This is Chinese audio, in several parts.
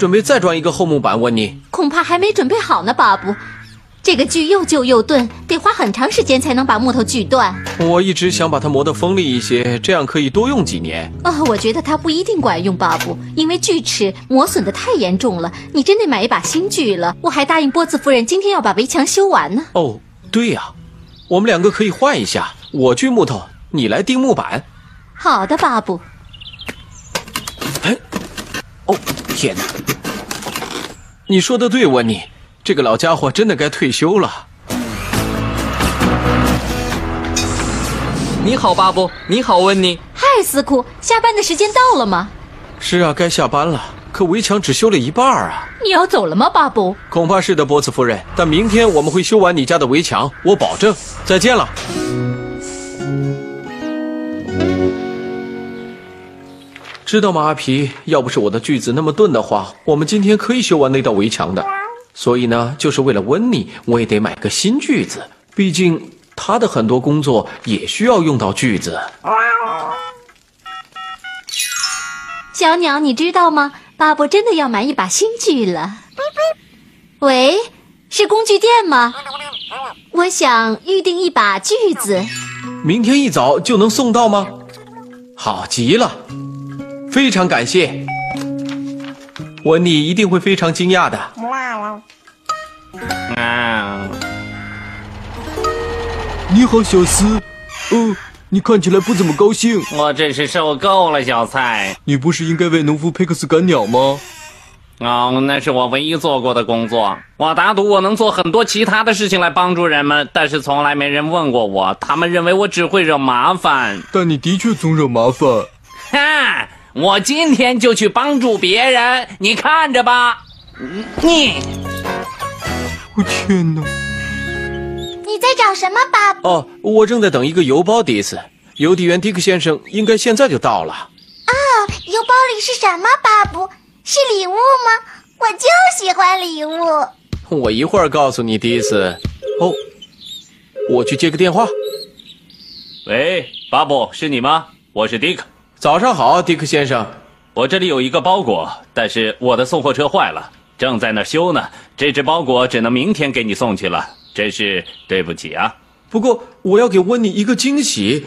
准备再装一个厚木板，问你。恐怕还没准备好呢，巴布。这个锯又旧又钝，得花很长时间才能把木头锯断。我一直想把它磨得锋利一些，这样可以多用几年。哦，我觉得它不一定管用，巴布，因为锯齿磨损的太严重了。你真得买一把新锯了。我还答应波兹夫人今天要把围墙修完呢。哦，对呀、我们两个可以换一下，我锯木头，你来钉木板。好的，巴布。哎，哦，天哪！你说的对，温妮，这个老家伙真的该退休了。你好，巴布。你好，温妮。嗨，斯库，下班的时间到了吗？是啊，该下班了，可围墙只修了一半啊。你要走了吗，巴布？恐怕是的，波茨夫人。但明天我们会修完你家的围墙，我保证。再见了。知道吗，阿皮？要不是我的锯子那么钝的话，我们今天可以修完那道围墙的。所以呢，就是为了温妮，我也得买个新锯子。毕竟他的很多工作也需要用到锯子。小鸟，你知道吗？巴布真的要买一把新锯了。喂，是工具店吗？我想预定一把锯子。明天一早就能送到吗？好极了，非常感谢。温妮一定会非常惊讶的。啊，你好，小斯。哦，你看起来不怎么高兴。我真是受够了，小蔡。你不是应该为农夫佩克斯赶鸟吗？哦，那是我唯一做过的工作。我打赌我能做很多其他的事情来帮助人们，但是从来没人问过我。他们认为我只会惹麻烦。但你的确总惹麻烦。哈，我今天就去帮助别人，你看着吧。你我、天哪！你在找什么，巴布？哦，我正在等一个邮包，迪斯。邮递员迪克先生应该现在就到了。啊邮包里是什么，巴布？是礼物吗？我就喜欢礼物。我一会儿告诉你，迪斯。哦，我去接个电话。喂，巴布，是你吗？我是迪克。早上好，迪克先生。我这里有一个包裹，但是我的送货车坏了，正在那儿修呢。这只包裹只能明天给你送去了，真是对不起啊。不过我要给温妮一个惊喜，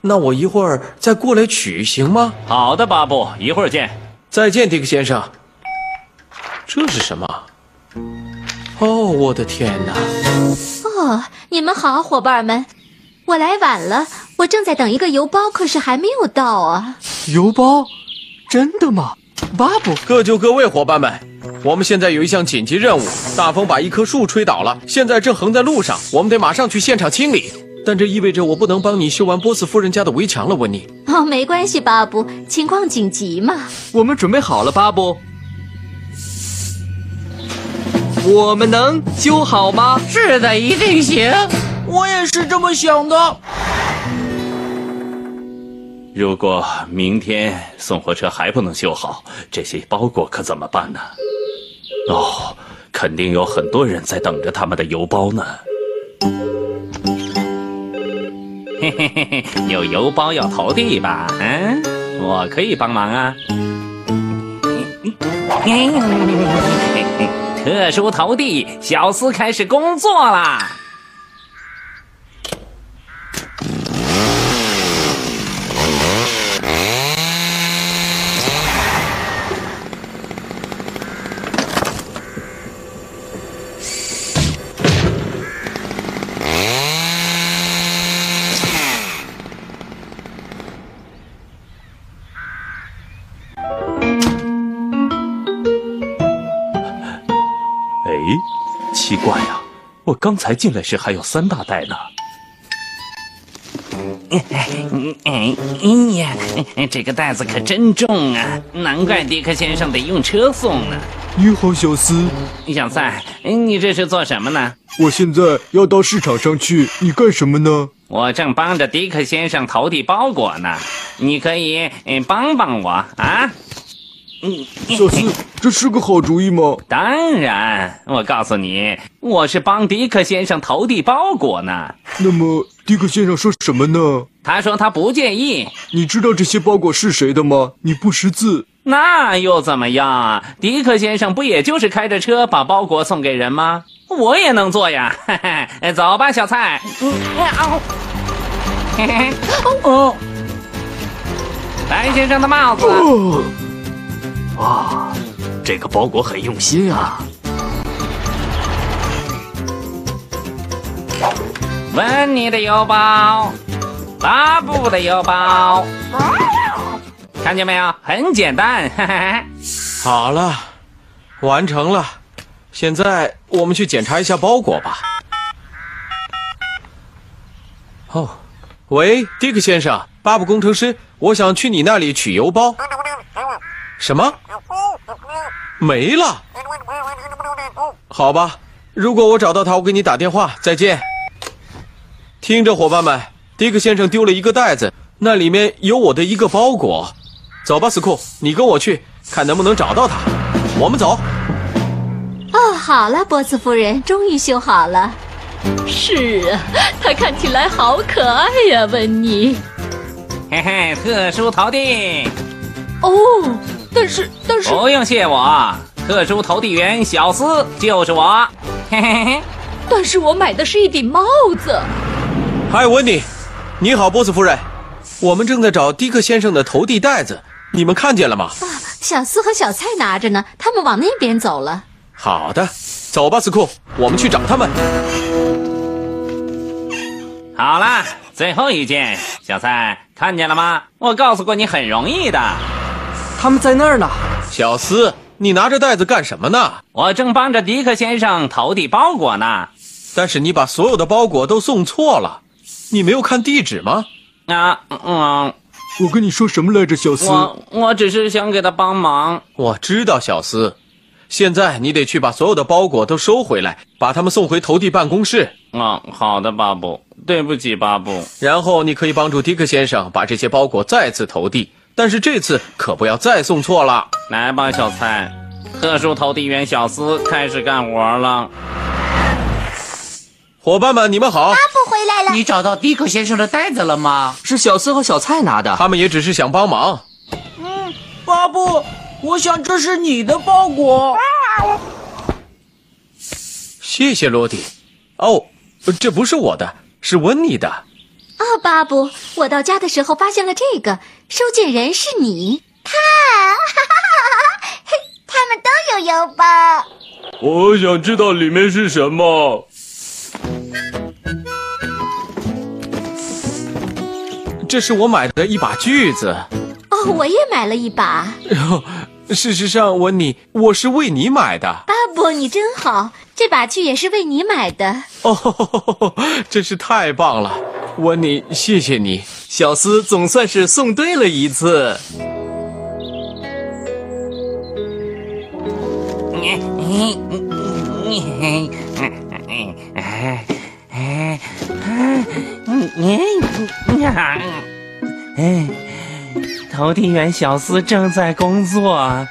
那我一会儿再过来取行吗？好的，巴布，一会儿见。再见，迪克先生。这是什么？哦，我的天哪！哦，你们好，伙伴们。我来晚了，我正在等一个邮包，可是还没有到啊。邮包？真的吗？巴布，各就各位，伙伴们，我们现在有一项紧急任务，大风把一棵树吹倒了，现在正横在路上，我们得马上去现场清理。但这意味着我不能帮你修完波斯夫人家的围墙了，温妮。哦，没关系，巴布，情况紧急嘛。我们准备好了，巴布。我们能修好吗？是的，一定行。我也是这么想的。如果明天送货车还不能修好，这些包裹可怎么办呢？哦，肯定有很多人在等着他们的邮包呢。嘿嘿嘿嘿，有邮包要投递吧？嗯，我可以帮忙啊。特殊投递，小斯开始工作啦。我刚才进来时还有三大袋呢。嗯哎呀，这个袋子可真重啊！难怪迪克先生得用车送呢。你好，小斯。小赛，你这是做什么呢？我现在要到市场上去，你干什么呢？我正帮着迪克先生投递包裹呢，你可以嗯帮帮我啊。嗯，小四，这是个好主意吗？当然，我告诉你，我是帮迪克先生投递包裹呢。那么，迪克先生说什么呢？他说他不介意。你知道这些包裹是谁的吗？你不识字，那又怎么样啊？迪克先生不也就是开着车把包裹送给人吗？我也能做呀！嘿嘿，走吧，小蔡。嗯，嘿嘿，哦，白先生的帽子。哦哇，这个包裹很用心啊！温妮的邮包，巴布的邮包，看见没有？很简单。好了，完成了。现在我们去检查一下包裹吧。哦，喂，迪克先生，巴布工程师，我想去你那里取邮包。什么？没了？好吧，如果我找到他，我给你打电话。再见。听着，伙伴们，迪克先生丢了一个袋子，那里面有我的一个包裹。走吧，斯库，你跟我去，看能不能找到他。我们走。哦，好了，波斯夫人，终于修好了。是啊，他看起来好可爱呀，温妮。嘿嘿，特殊投递。哦，但是但是不用谢我，特殊投递员小斯就是我。嘿嘿嘿，但是我买的是一顶帽子。嗨，温迪，你好，波斯夫人，我们正在找迪克先生的投递袋子，你们看见了吗？啊，小斯和小蔡拿着呢，他们往那边走了。好的，走吧，斯库，我们去找他们。好了，最后一件，小蔡看见了吗？我告诉过你，很容易的。他们在那儿呢。小斯，你拿着袋子干什么呢？我正帮着迪克先生投递包裹呢。但是你把所有的包裹都送错了，你没有看地址吗？啊，嗯，我跟你说什么来着，小斯？我我只是想给他帮忙。我知道，小斯。现在你得去把所有的包裹都收回来，把他们送回投递办公室。啊，好的，巴布。对不起，巴布。然后你可以帮助迪克先生把这些包裹再次投递，但是这次可不要再送错了。来吧，小蔡，特殊投递员小斯开始干活了。伙伴们，你们好！巴布回来了。你找到迪克先生的袋子了吗？是小斯和小蔡拿的。他们也只是想帮忙。嗯，巴布，我想这是你的包裹。谢谢罗迪。哦，这不是我的，是温妮的。啊，巴布，我到家的时候发现了这个，收件人是你。看，哈哈哈哈嘿，他们都有邮包。我想知道里面是什么。这是我买的一把锯子。哦，我也买了一把。事实上，我你，我是为你买的。巴布，你真好，这把锯也是为你买的。哦，真是太棒了，温妮，谢谢你。小斯总算是送对了一次。哎，投递员小斯正在工作。